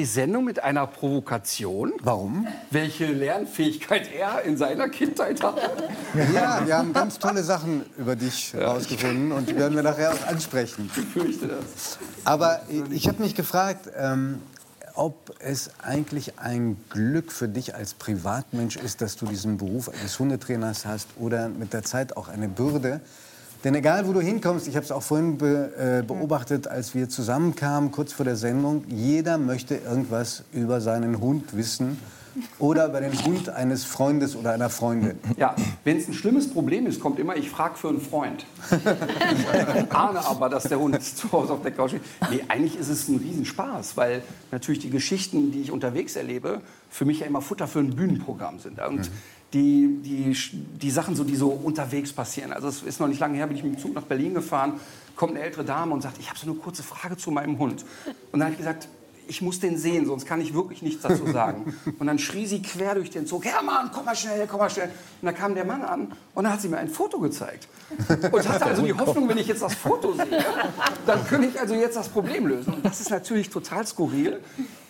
die Sendung mit einer Provokation. Warum? Welche Lernfähigkeit er in seiner Kindheit hatte. Ja, wir haben ganz tolle Sachen über dich herausgefunden und die werden wir nachher auch ansprechen. Ich fürchte das. Aber ich habe mich gefragt, ähm, ob es eigentlich ein Glück für dich als Privatmensch ist, dass du diesen Beruf eines Hundetrainers hast oder mit der Zeit auch eine Bürde. Denn egal, wo du hinkommst, ich habe es auch vorhin be, äh, beobachtet, als wir zusammenkamen, kurz vor der Sendung, jeder möchte irgendwas über seinen Hund wissen oder über den Hund eines Freundes oder einer Freundin. Ja, wenn es ein schlimmes Problem ist, kommt immer, ich frage für einen Freund. ich ahne aber, dass der Hund zu Hause auf der Couch steht. Nee, eigentlich ist es ein Riesenspaß, weil natürlich die Geschichten, die ich unterwegs erlebe, für mich ja immer Futter für ein Bühnenprogramm sind. Und Mhm. Die, die, die Sachen, so, die so unterwegs passieren. Also es ist noch nicht lange her, bin ich mit dem Zug nach Berlin gefahren, kommt eine ältere Dame und sagt, ich habe so eine kurze Frage zu meinem Hund. Und dann habe ich gesagt, ich muss den sehen, sonst kann ich wirklich nichts dazu sagen. Und dann schrie sie quer durch den Zug, Hermann, komm mal schnell, komm mal schnell. Und dann kam der Mann an und dann hat sie mir ein Foto gezeigt. Und hatte also die Hoffnung, wenn ich jetzt das Foto sehe, dann könnte ich also jetzt das Problem lösen. Und das ist natürlich total skurril,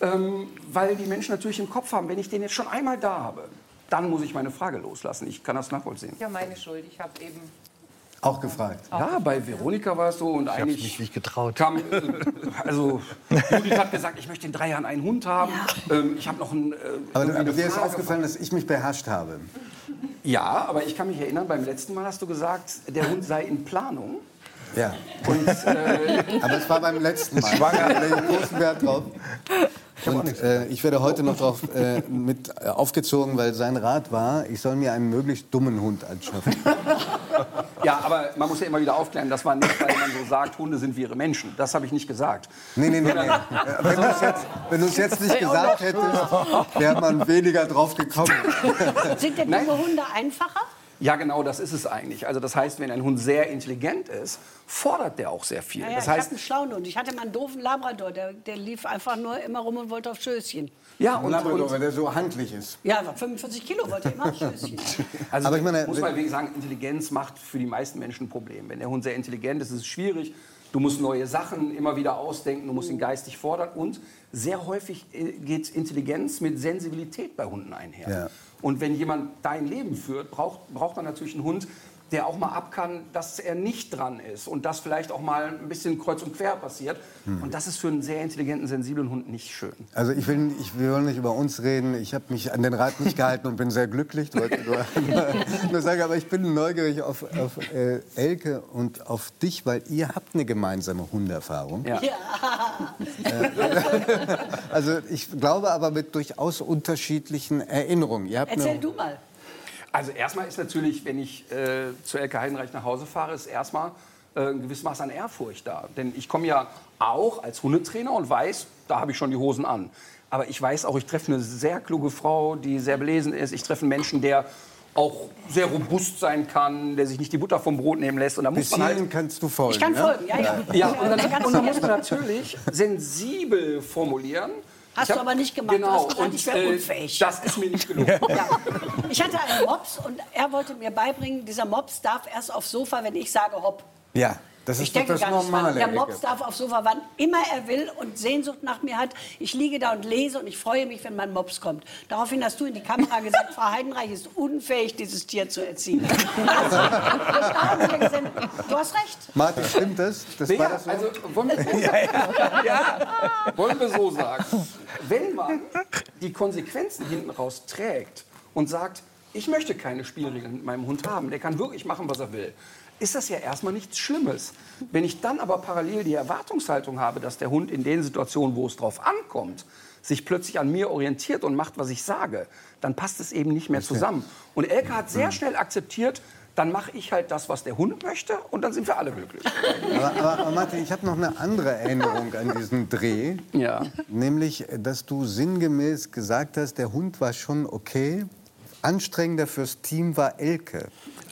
ähm, weil die Menschen natürlich im Kopf haben, wenn ich den jetzt schon einmal da habe, dann muss ich meine Frage loslassen. Ich kann das nachvollziehen. Ja, meine Schuld. Ich habe eben. Auch gefragt. Ja, bei Veronika war es so und eigentlich mich nicht getraut. kam, äh, also Judith hat gesagt, ich möchte in drei Jahren einen Hund haben. Ähm, ich habe noch einen. Äh, Aber, eine dir ist aufgefallen, dass ich mich beherrscht habe. Ja, aber ich kann mich erinnern, beim letzten Mal hast du gesagt, der Hund sei in Planung. Ja. Und äh, Aber es war beim letzten Mal. Schwanger. Ich großen Wert drauf. Und äh, ich werde heute noch darauf äh, mit äh, aufgezogen, weil sein Rat war, ich soll mir einen möglichst dummen Hund anschaffen. ja, aber man muss ja immer wieder aufklären, das war nicht, weil man so sagt, Hunde sind wie ihre Menschen. Das habe ich nicht gesagt. Nee, nee, nee. nee. Wenn du es jetzt, wenn jetzt nicht gesagt hättest, wäre man weniger drauf gekommen. Sind denn dumme Hunde einfacher? Ja, genau, das ist es eigentlich. Also das heißt, wenn ein Hund sehr intelligent ist, fordert der auch sehr viel. Naja, das ich habe heißt, einen schlauen Hund. Ich hatte mal einen doofen Labrador, der, der lief einfach nur immer rum und wollte auf Schößchen. ja, und, Labrador, und wenn der so handlich ist. Ja, aber 45 Kilo wollte immer auf Schößchen. Also Aber ich meine, muss man wirklich sagen, Intelligenz macht für die meisten Menschen ein Problem. Wenn der Hund sehr intelligent ist, ist es schwierig. Du musst neue Sachen immer wieder ausdenken, du musst ihn geistig fordern. Und sehr häufig äh, geht Intelligenz mit Sensibilität bei Hunden einher. Ja. Und wenn jemand dein Leben führt, braucht, braucht man natürlich einen Hund, der auch mal ab kann, dass er nicht dran ist und dass vielleicht auch mal ein bisschen kreuz und quer passiert. Und das ist für einen sehr intelligenten, sensiblen Hund nicht schön. Also ich will, ich will nicht über uns reden. Ich habe mich an den Rat nicht gehalten und bin sehr glücklich. Wollte nur, nur sagen, aber ich bin neugierig auf, auf äh, Elke und auf dich, weil ihr habt eine gemeinsame Hunderfahrung. Ja. Also ich glaube aber mit durchaus unterschiedlichen Erinnerungen. Ihr habt Erzähl eine, du mal. Also erstmal ist natürlich, wenn ich äh, zu Elke Heidenreich nach Hause fahre, ist erstmal äh, ein gewisses Maß an Ehrfurcht da. Denn ich komme ja auch als Hundetrainer und weiß, da habe ich schon die Hosen an. Aber ich weiß auch, ich treffe eine sehr kluge Frau, die sehr belesen ist. Ich treffe einen Menschen, der auch sehr robust sein kann, der sich nicht die Butter vom Brot nehmen lässt. Und da muss man halt kannst du folgen. Ich kann ja? folgen, ja, ja. ja, und dann, und dann muss man natürlich sensibel formulieren. Hast Ich du aber nicht gemacht. Du Genau, hast gesagt, und ich wäre äh, unfähig. das ist mir nicht gelungen. Ja. Ich hatte einen Mops und er wollte mir beibringen, dieser Mops darf erst aufs Sofa, wenn ich sage hopp. Ja, das Ich ist doch denke das gar nicht dran. Normale. Der. Mops darf aufs Sofa, wann immer er will und Sehnsucht nach mir hat. Ich liege da und lese und ich freue mich, wenn mein Mops kommt. Daraufhin hast du in die Kamera gesagt, Frau Heidenreich ist unfähig, dieses Tier zu erziehen. Also, gesehen, du hast recht. Martin, stimmt das? das war Ja, das so? also wollen wir, so sagen? ja, wollen wir so sagen. Wenn man die Konsequenzen hinten raus trägt und sagt, ich möchte keine Spielregeln mit meinem Hund haben, der kann wirklich machen, was er will, ist das ja erstmal nichts Schlimmes. Wenn ich dann aber parallel die Erwartungshaltung habe, dass der Hund in den Situationen, wo es drauf ankommt, sich plötzlich an mir orientiert und macht, was ich sage, dann passt es eben nicht mehr zusammen. Und Elke hat sehr schnell akzeptiert, dann mache ich halt das, was der Hund möchte und dann sind wir alle glücklich. Aber, aber, aber Martin, ich habe noch eine andere Erinnerung an diesen Dreh. Ja. Nämlich, dass du sinngemäß gesagt hast, der Hund war schon okay. Anstrengender fürs Team war Elke.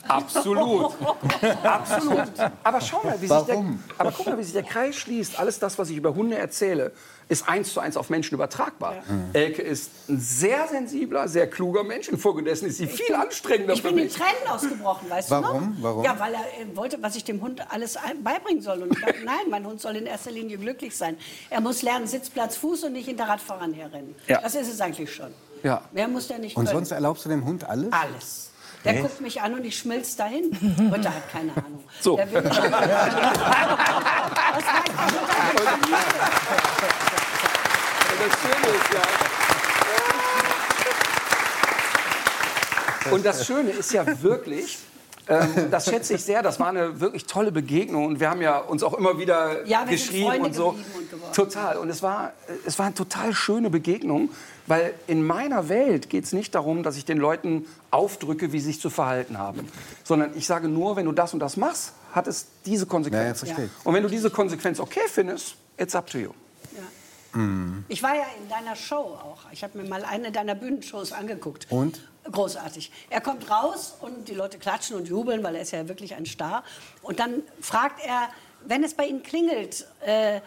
Absolut. Absolut. Aber schau mal, wie sich der, Warum? aber guck mal, wie sich der Kreis schließt. Alles das, was ich über Hunde erzähle, ist eins zu eins auf Menschen übertragbar. Elke ist ein sehr sensibler, sehr kluger Mensch. Infolgedessen ist sie viel anstrengender Ich für bin in mich. Tränen ausgebrochen, weißt du Warum? noch? Warum? Ja, weil er äh, wollte, was ich dem Hund alles beibringen soll. Und ich dachte, nein, mein Hund soll in erster Linie glücklich sein. Er muss lernen, Sitzplatz, Fuß und nicht hinter Radfahrern herrennen. Ja. Das ist es eigentlich schon. Ja. Mehr muss der nicht Und können. sonst erlaubst du dem Hund alles? Alles. Der guckt mich an und ich schmilz dahin. Und der hat keine Ahnung. So. Der will Das Schöne ist ja. Und das Schöne ist ja wirklich, ähm, das schätze ich sehr, das war eine wirklich tolle Begegnung und wir haben ja uns auch immer wieder Ja, geschrieben und so. und. Total. Und es war, es war eine total schöne Begegnung, weil in meiner Welt geht es nicht darum, dass ich den Leuten aufdrücke, wie sie sich zu verhalten haben, sondern ich sage nur, wenn du das und das machst, hat es diese Konsequenz. Ja, ja. Und wenn du diese Konsequenz okay findest, it's up to you. Ich war ja in deiner Show auch. Ich habe mir mal eine deiner Bühnenshows angeguckt. Und? Großartig. Er kommt raus und die Leute klatschen und jubeln, weil er ist ja wirklich ein Star. Und dann fragt er, wenn es bei Ihnen klingelt äh,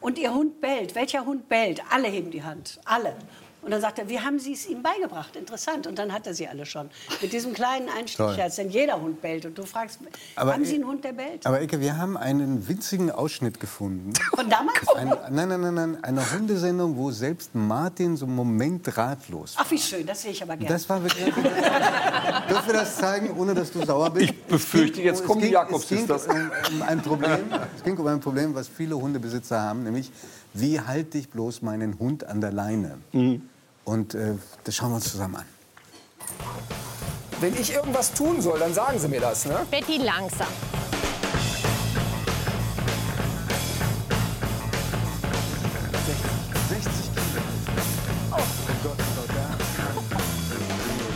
und Ihr Hund bellt, welcher Hund bellt? Alle heben die Hand, alle. Und dann sagt er, wie haben Sie es ihm beigebracht? Interessant. Und dann hat er sie alle schon. Mit diesem kleinen Einstichtscherz, denn jeder Hund bellt. Und du fragst, Aber, haben Sie äh, einen Hund, der bellt? Aber Ecke, wir haben einen winzigen Ausschnitt gefunden. Von damals? Ein, nein, nein, nein, nein, eine Hundesendung, wo selbst Martin so einen Moment ratlos war. Ach, wie schön, das sehe ich aber gerne. Das war wirklich. Dürfen wir das zeigen, ohne dass du sauer bist? Ich befürchte, jetzt Es kommen die ging- Jakobs-Sisters. Es ging um, um ein Problem. Es ging um ein Problem, was viele Hundebesitzer haben, nämlich wie halte ich bloß meinen Hund an der Leine? Mhm. Und äh, das schauen wir uns zusammen an. Wenn ich irgendwas tun soll, dann sagen Sie mir das, ne? Betty langsam.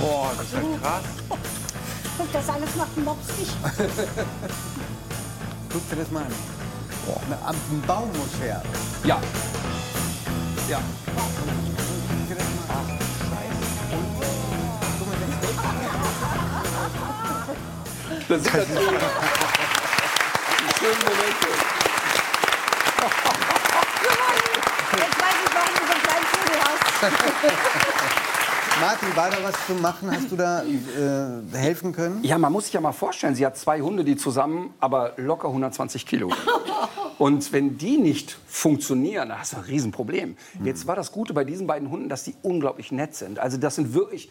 Boah, das ist ja krass. Guck, das alles macht ein Mops nicht. Guck dir das mal an. Na, Ein Baum muss her. Ja. Ja. Das sind natürlich die schönen Momente. Jetzt weiß ich, warum du so einen kleinen Vogel hast. Martin, war da was zu machen? Hast du da äh, helfen können? Ja, man muss sich ja mal vorstellen, sie hat zwei Hunde, die zusammen aber locker 120 Kilo. Und wenn die nicht funktionieren, dann hast du ein Riesenproblem. Jetzt war das Gute bei diesen beiden Hunden, dass die unglaublich nett sind. Also das sind wirklich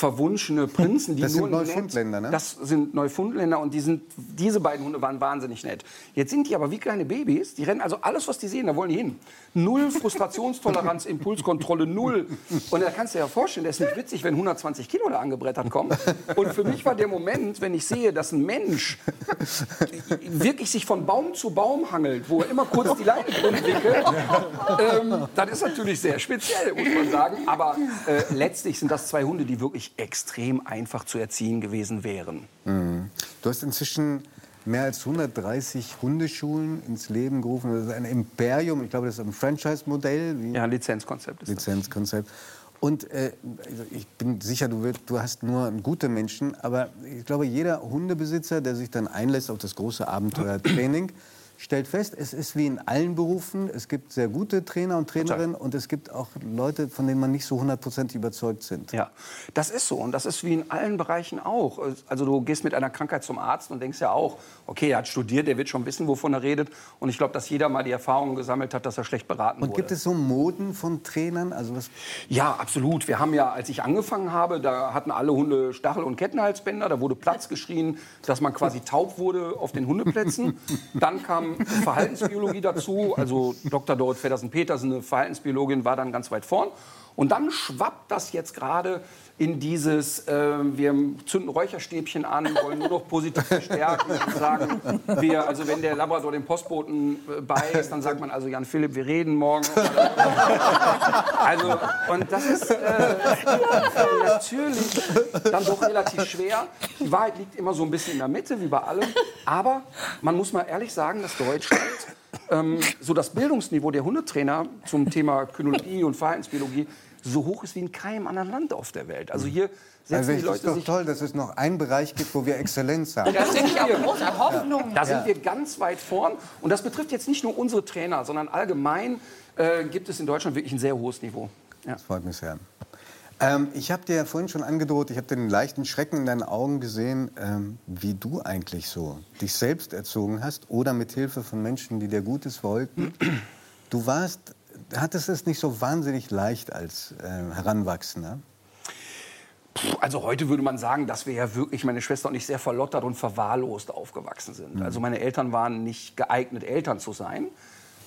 verwunschene Prinzen, die Das nur sind Neufundländer, ne? Das sind Neufundländer und die sind, diese beiden Hunde waren wahnsinnig nett. Jetzt sind die aber wie kleine Babys. Die rennen also alles, was die sehen, da wollen die hin. Null Frustrationstoleranz, Impulskontrolle, null. Und da kannst du dir ja vorstellen, der ist nicht witzig, wenn 120 Kilo da angebrettert kommen. Und für mich war der Moment, wenn ich sehe, dass ein Mensch wirklich sich von Baum zu Baum hangelt, wo er immer kurz die Leine drin wickelt, ähm, das ist natürlich sehr speziell, muss man sagen. Aber äh, letztlich sind das zwei Hunde, die wirklich extrem einfach zu erziehen gewesen wären. Du hast inzwischen mehr als 130 Hundeschulen ins Leben gerufen. Das ist ein Imperium. Ich glaube, das ist ein Franchise-Modell. Ja, Lizenzkonzept. Lizenzkonzept. Und äh, also ich bin sicher, du, wirst, du hast nur gute Menschen, aber ich glaube, jeder Hundebesitzer, der sich dann einlässt auf das große Abenteuer Training, stellt fest, es ist wie in allen Berufen, es gibt sehr gute Trainer und Trainerinnen und es gibt auch Leute, von denen man nicht so hundertprozentig überzeugt sind. Ja, das ist so und das ist wie in allen Bereichen auch. Also du gehst mit einer Krankheit zum Arzt und denkst ja auch, okay, er hat studiert, der wird schon wissen, wovon er redet. Und ich glaube, dass jeder mal die Erfahrung gesammelt hat, dass er schlecht beraten Und wurde. gibt es so Moden von Trainern? Also was, Ja, absolut. Wir haben ja, als ich angefangen habe, da hatten alle Hunde Stachel- und Kettenhalsbänder. Da wurde Platz geschrien, dass man quasi taub wurde auf den Hundeplätzen. Dann kam Verhaltensbiologie dazu. Also Dr. Dorot Feddersen-Petersen, eine Verhaltensbiologin, war dann ganz weit vorn. Und dann schwappt das jetzt gerade in dieses, äh, wir zünden Räucherstäbchen an, wollen nur noch positiv verstärken und sagen, wir, also wenn der Labrador den Postboten äh, beißt, dann sagt man also, Jan Philipp, wir reden morgen. Also, und das ist äh, natürlich dann doch relativ schwer. Die Wahrheit liegt immer so ein bisschen in der Mitte, wie bei allem. Aber man muss mal ehrlich sagen, dass Deutschland ähm, so das Bildungsniveau der Hundetrainer zum Thema Kynologie und Verhaltensbiologie so hoch ist wie in keinem anderen Land auf der Welt. Also hier setzen Also die Leute ist doch sich toll, dass es noch einen Bereich gibt, wo wir Exzellenz haben. da sind, wir, Große Hoffnung. da sind wir ganz weit vorn. Und das betrifft jetzt nicht nur unsere Trainer, sondern allgemein äh, gibt es in Deutschland wirklich ein sehr hohes Niveau. Ja. Das freut mich sehr. Ähm, ich habe dir ja vorhin schon angedroht, ich habe den leichten Schrecken in deinen Augen gesehen, ähm, wie du eigentlich so dich selbst erzogen hast oder mit Hilfe von Menschen, die dir Gutes wollten. Du warst, hattest es nicht so wahnsinnig leicht als äh, Heranwachsender. Also heute würde man sagen, dass wir ja wirklich, meine Schwester und ich, sehr verlottert und verwahrlost aufgewachsen sind. Also meine Eltern waren nicht geeignet, Eltern zu sein.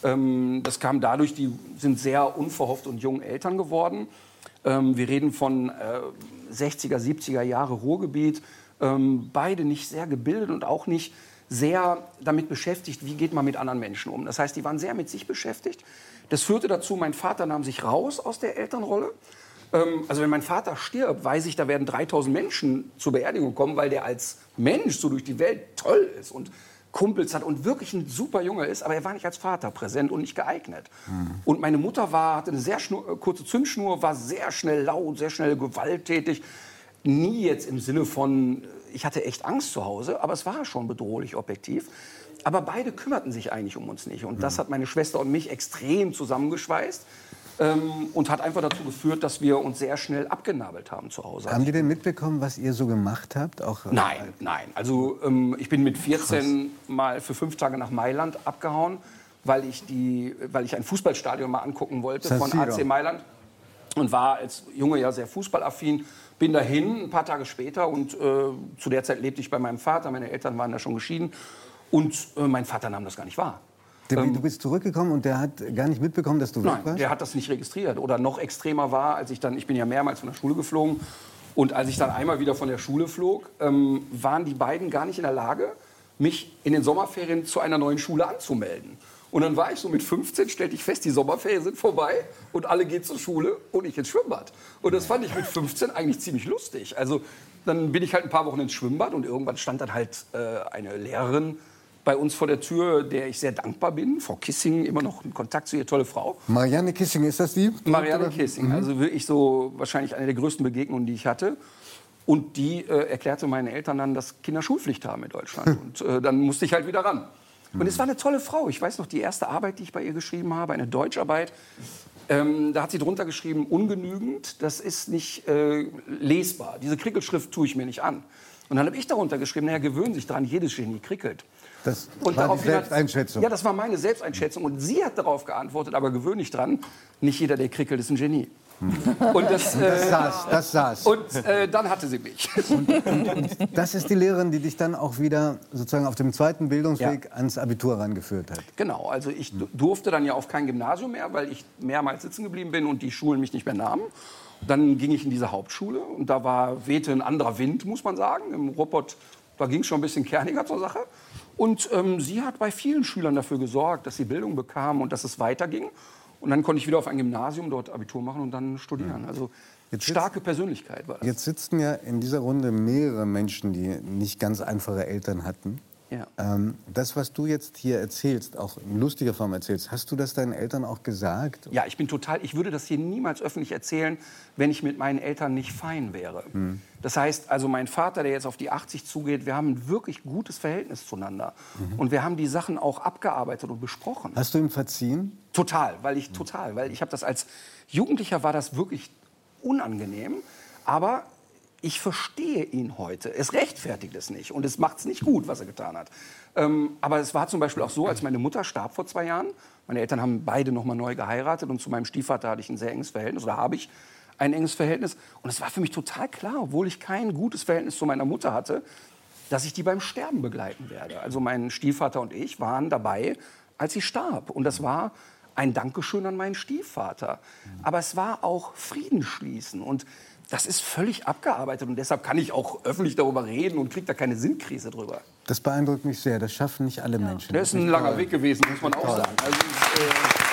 Ähm, das kam dadurch, die sind sehr unverhofft und jung Eltern geworden. Ähm, wir reden von äh, 60er, 70er Jahre Ruhrgebiet. Ähm, beide nicht sehr gebildet und auch nicht sehr damit beschäftigt, wie geht man mit anderen Menschen um. Das heißt, die waren sehr mit sich beschäftigt. Das führte dazu, mein Vater nahm sich raus aus der Elternrolle. Ähm, also wenn mein Vater stirbt, weiß ich, da werden 3000 Menschen zur Beerdigung kommen, weil der als Mensch so durch die Welt toll ist und Kumpels hat und wirklich ein super Junge ist, aber er war nicht als Vater präsent und nicht geeignet. Und meine Mutter war, hatte eine sehr äh, kurze Zündschnur, war sehr schnell laut, sehr schnell gewalttätig. Nie jetzt im Sinne von, äh, ich hatte echt Angst zu Hause, aber es war schon bedrohlich objektiv. Aber beide kümmerten sich eigentlich um uns nicht. Und das hat meine Schwester und mich extrem zusammengeschweißt ähm, und hat einfach dazu geführt, dass wir uns sehr schnell abgenabelt haben zu Hause. Haben die denn mitbekommen, was ihr so gemacht habt? Auch, äh, Nein, nein. Also ähm, ich bin mit 14 mal für fünf Tage nach Mailand abgehauen, weil ich, die, weil ich ein Fußballstadion mal angucken wollte San von. AC Mailand und war als Junge ja sehr fußballaffin. Bin dahin ein paar Tage später und äh, zu der Zeit lebte ich bei meinem Vater. Meine Eltern waren da schon geschieden und äh, mein Vater nahm das gar nicht wahr. Der- Du bist zurückgekommen und der hat gar nicht mitbekommen, dass du weg Nein, warst? der hat das nicht registriert. Oder noch extremer war, als ich dann, ich bin ja mehrmals von der Schule geflogen. Und als ich dann einmal wieder von der Schule flog, ähm, waren die beiden gar nicht in der Lage, mich in den Sommerferien zu einer neuen Schule anzumelden. Und dann war ich so mit 15, stellte ich fest, die Sommerferien sind vorbei und alle gehen zur Schule und ich ins Schwimmbad. Und das fand ich mit 15 eigentlich ziemlich lustig. Also dann bin ich halt ein paar Wochen ins Schwimmbad und irgendwann stand dann halt äh, eine Lehrerin bei uns vor der Tür, der ich sehr dankbar bin. Frau Kissing, immer noch in Kontakt zu ihr, tolle Frau. Marianne Kissing, ist das die? Marianne Kissing, Mhm. also wirklich so wahrscheinlich eine der größten Begegnungen, die ich hatte. Und die äh, erklärte meinen Eltern dann, dass Kinder Schulpflicht haben in Deutschland. Und äh, dann musste ich halt wieder ran. Und es war eine tolle Frau. Ich weiß noch, die erste Arbeit, die ich bei ihr geschrieben habe, eine Deutscharbeit, ähm, da hat sie drunter geschrieben, ungenügend, das ist nicht äh, lesbar. Diese Krickelschrift tue ich mir nicht an. Und dann habe ich darunter geschrieben, naja, gewöhnen sich dran, jedes Genie krickelt. Das Und war die daraufhin hat- Selbsteinschätzung. Ja, das war meine Selbsteinschätzung. Und sie hat darauf geantwortet, aber gewöhnlich dran, nicht jeder, der krickelt, ist ein Genie. Und, das, das äh, saß, das saß. und äh, dann hatte sie mich. Das ist die Lehrerin, die dich dann auch wieder sozusagen auf dem zweiten Bildungsweg ans Abitur rangeführt hat. Genau, also ich du- durfte dann ja auf kein Gymnasium mehr, weil ich mehrmals sitzen geblieben bin und die Schulen mich nicht mehr nahmen. Dann ging ich in diese Hauptschule und da war wehte ein anderer Wind, muss man sagen. Im Robot, da ging es schon ein bisschen kerniger zur Sache. Und ähm, sie hat bei vielen Schülern dafür gesorgt, dass sie Bildung bekamen und dass es weiterging. Und dann konnte ich wieder auf ein Gymnasium dort Abitur machen und dann studieren. Also Jetzt starke Persönlichkeit war das. Jetzt sitzen ja in dieser Runde mehrere Menschen, die nicht ganz einfache Eltern hatten. Ja. Ähm, das, was du jetzt hier erzählst, auch in lustiger Form erzählst, hast du das deinen Eltern auch gesagt? Ja, ich bin total, ich würde das hier niemals öffentlich erzählen, wenn ich mit meinen Eltern nicht fein wäre. Das heißt, also mein Vater, der jetzt auf die 80 zugeht, wir haben ein wirklich gutes Verhältnis zueinander. Und wir haben die Sachen auch abgearbeitet und besprochen. Hast du ihm verziehen? Total, weil ich total, weil ich habe das als Jugendlicher war das wirklich unangenehm, aber ich verstehe ihn heute. Es rechtfertigt es nicht und es macht es nicht gut, was er getan hat. Ähm, aber es war zum Beispiel auch so, als meine Mutter starb vor zwei Jahren. Meine Eltern haben beide noch mal neu geheiratet und zu meinem Stiefvater hatte ich ein sehr enges Verhältnis oder habe ich ein enges Verhältnis. Und es war für mich total klar, obwohl ich kein gutes Verhältnis zu meiner Mutter hatte, dass ich die beim Sterben begleiten werde. Also mein Stiefvater und ich waren dabei, als sie starb. Und das war ein Dankeschön an meinen Stiefvater. Aber es war auch Frieden schließen. Und das ist völlig abgearbeitet. Und deshalb kann ich auch öffentlich darüber reden und kriege da keine Sinnkrise drüber. Das beeindruckt mich sehr. Das schaffen nicht alle Menschen. Das ist ein langer Weg gewesen, muss man auch sagen. Also, äh,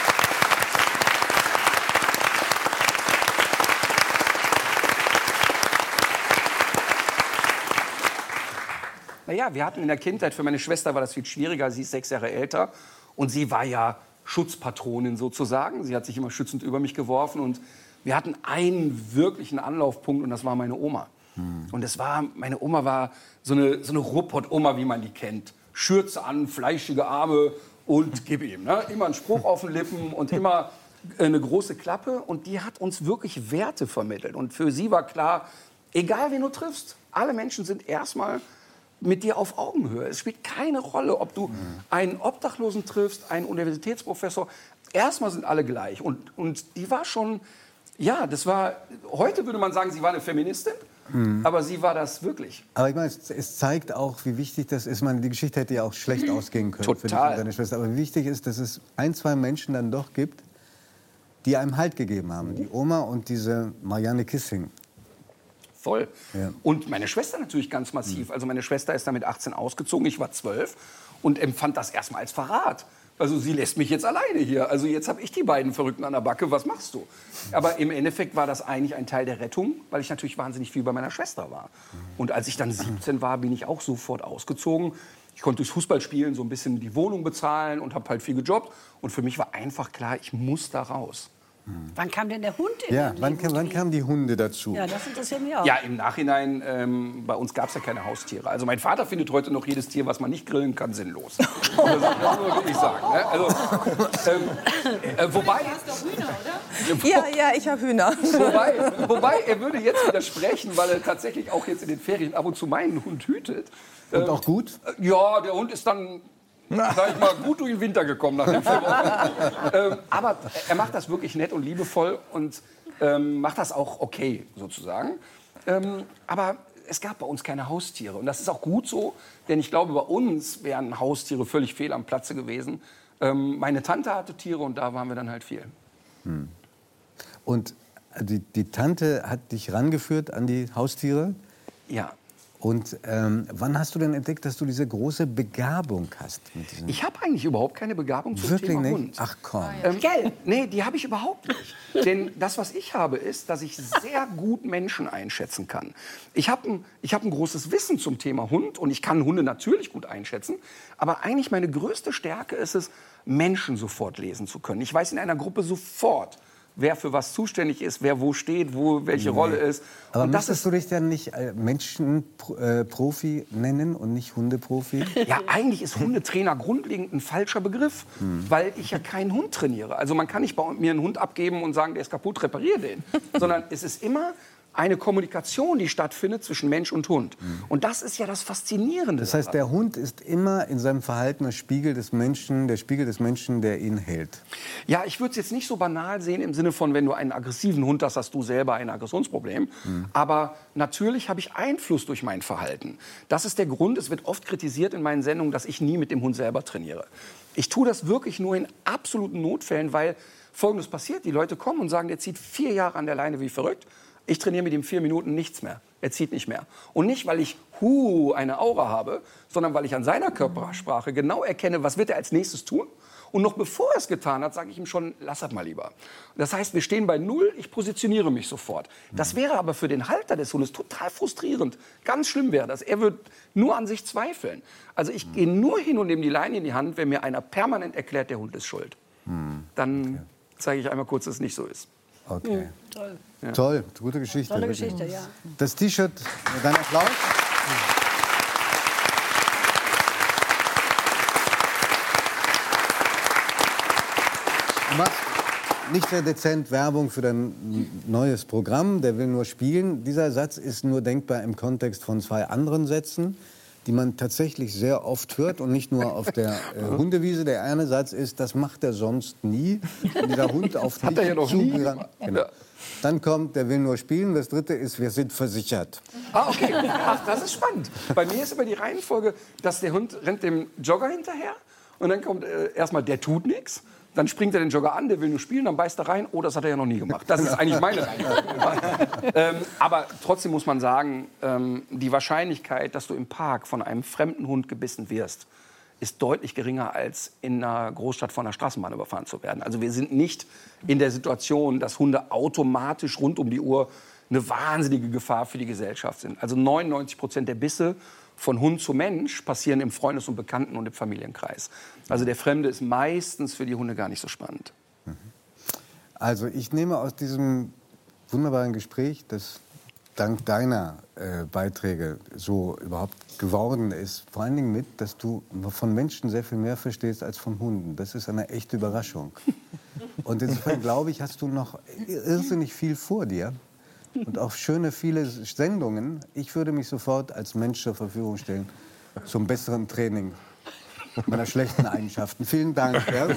Naja, wir hatten in der Kindheit, für meine Schwester war das viel schwieriger, sie ist sechs Jahre älter und sie war ja Schutzpatronin sozusagen. Sie hat sich immer schützend über mich geworfen und Wir hatten einen wirklichen Anlaufpunkt und das war meine Oma. Und es war, meine Oma war so eine, so eine Ruhrpott-Oma, wie man die kennt. Schürze an, fleischige Arme und gib ihm. Ne? Immer ein Spruch auf den Lippen und immer eine große Klappe. Und die hat uns wirklich Werte vermittelt. Und für sie war klar, egal wen du triffst, alle Menschen sind erstmal mit dir auf Augenhöhe. Es spielt keine Rolle, ob du einen Obdachlosen triffst, einen Universitätsprofessor. Erstmal sind alle gleich. Und, und die war schon, ja, das war, heute würde man sagen, sie war eine Feministin. Aber sie war das wirklich. Aber ich meine, es, es zeigt auch, wie wichtig das ist. Meine, die Geschichte hätte ja auch schlecht ausgehen können für dich Total. und deine Schwester. Aber wie wichtig ist, dass es ein, zwei Menschen dann doch gibt, die einem Halt gegeben haben. Die Oma und diese Marianne Kissing. Voll. Ja. Und meine Schwester natürlich ganz massiv. Also meine Schwester ist dann mit 18 ausgezogen, ich war 12 und empfand das erstmal als Verrat. Also sie lässt mich jetzt alleine hier. Also jetzt habe ich die beiden Verrückten an der Backe. Was machst du? Aber im Endeffekt war das eigentlich ein Teil der Rettung, weil ich natürlich wahnsinnig viel bei meiner Schwester war. Und als ich dann 17 war, bin ich auch sofort ausgezogen. Ich konnte durchs Fußballspielen so ein bisschen die Wohnung bezahlen und habe halt viel gejobbt. Und für mich war einfach klar, ich muss da raus. Wann kam denn der Hund in Ja, wann, kam- wann kamen die Hunde dazu? Ja, das interessiert mich auch. Ja, im Nachhinein, ähm, bei uns gab es ja keine Haustiere. Also mein Vater findet heute noch jedes Tier, was man nicht grillen kann, sinnlos. Das, muss man wirklich sagen. Ne? Also, ähm, äh, wobei, Ja, ja, ich habe Hühner. wobei, wobei, er würde jetzt widersprechen, weil er tatsächlich auch jetzt in den Ferien ab und zu meinen Hund hütet. Und auch gut? Äh, Ja, der Hund ist dann, sag ich mal, gut durch den Winter gekommen nach den vier Wochen. ähm, aber er macht das wirklich nett und liebevoll und ähm, macht das auch okay, sozusagen. Ähm, aber es gab bei uns keine Haustiere. Und das ist auch gut so, denn ich glaube, bei uns wären Haustiere völlig fehl am Platze gewesen. Ähm, meine Tante hatte Tiere und da waren wir dann halt viel. Und die, die Tante hat dich rangeführt an die Haustiere. Ja. Und ähm, wann hast du denn entdeckt, dass du diese große Begabung hast? Mit diesen Ich habe eigentlich überhaupt keine Begabung zum Wirklich Thema nicht? Hund. Ach komm. Ähm, Gell? Nee, die habe ich überhaupt nicht. Denn das, was ich habe, ist, dass ich sehr gut Menschen einschätzen kann. Ich habe ein, ich hab ein großes Wissen zum Thema Hund und ich kann Hunde natürlich gut einschätzen. Aber eigentlich meine größte Stärke ist es, Menschen sofort lesen zu können. Ich weiß in einer Gruppe sofort, wer für was zuständig ist, wer wo steht, wo welche Rolle ist. Aber und das müsstest ist du dich dann nicht äh, Menschenprofi nennen und nicht Hundeprofi? Ja, eigentlich ist Hundetrainer grundlegend ein falscher Begriff, weil ich ja keinen Hund trainiere. Also man kann nicht bei mir einen Hund abgeben und sagen, der ist kaputt, repariere den. Sondern es ist immer eine Kommunikation, die stattfindet zwischen Mensch und Hund. Und das ist ja das Faszinierende. Das heißt, der Hund ist immer in seinem Verhalten der Spiegel des Menschen, der Spiegel des Menschen, der ihn hält. Ja, ich würde es jetzt nicht so banal sehen im Sinne von, wenn du einen aggressiven Hund hast, hast du selber ein Aggressionsproblem. Aber natürlich habe ich Einfluss durch mein Verhalten. Das ist der Grund, es wird oft kritisiert in meinen Sendungen, dass ich nie mit dem Hund selber trainiere. Ich tue das wirklich nur in absoluten Notfällen, weil Folgendes passiert. Die Leute kommen und sagen, der zieht vier Jahre an der Leine wie verrückt. Ich trainiere mit ihm vier Minuten nichts mehr. Er zieht nicht mehr. Und nicht, weil ich hu, eine Aura habe, sondern weil ich an seiner Körpersprache genau erkenne, was wird er als nächstes tun. Und noch bevor er es getan hat, sage ich ihm schon, lass das mal lieber. Das heißt, wir stehen bei Null, ich positioniere mich sofort. Das wäre aber für den Halter des Hundes total frustrierend. Ganz schlimm wäre das. Er wird nur an sich zweifeln. Also ich gehe nur hin und nehme die Leine in die Hand, wenn mir einer permanent erklärt, der Hund ist schuld. Dann zeige ich einmal kurz, dass es nicht so ist. Okay. Toll. Toll, gute Geschichte. Tolle wirklich. Geschichte, ja. Das T-Shirt, dein Applaus. Du machst nicht sehr dezent Werbung für dein neues Programm, der will nur spielen. Dieser Satz ist nur denkbar im Kontext von zwei anderen Sätzen, die man tatsächlich sehr oft hört und nicht nur auf der äh, Hundewiese. Der eine Satz ist, das macht er sonst nie. Dieser Hund auf Hat dich er ja noch nie. Genau. Dann kommt, der will nur spielen. Das dritte ist, wir sind versichert. Ah, okay. Ach, das ist spannend. Bei mir ist immer die Reihenfolge, dass der Hund rennt dem Jogger hinterher und dann kommt äh, erstmal, der tut nichts. Dann springt er den Jogger an, der will nur spielen, dann beißt er rein. Oh, das hat er ja noch nie gemacht. Das ist eigentlich meine ähm, aber trotzdem muss man sagen, ähm, die Wahrscheinlichkeit, dass du im Park von einem fremden Hund gebissen wirst, ist deutlich geringer als in einer Großstadt von einer Straßenbahn überfahren zu werden. Also wir sind nicht in der Situation, dass Hunde automatisch rund um die Uhr eine wahnsinnige Gefahr für die Gesellschaft sind. Also 99 Prozent der Bisse von Hund zu Mensch passieren im Freundes- und Bekannten- und im Familienkreis. Also der Fremde ist meistens für die Hunde gar nicht so spannend. Also ich nehme aus diesem wunderbaren Gespräch, das dank deiner äh, Beiträge so überhaupt geworden ist. Vor allen Dingen mit, dass du von Menschen sehr viel mehr verstehst als von Hunden. Das ist eine echte Überraschung. Und insofern glaube ich, hast du noch irrsinnig viel vor dir. Und auch schöne viele Sendungen. Ich würde mich sofort als Mensch zur Verfügung stellen zum besseren Training meiner schlechten Eigenschaften. Vielen Dank. Ja.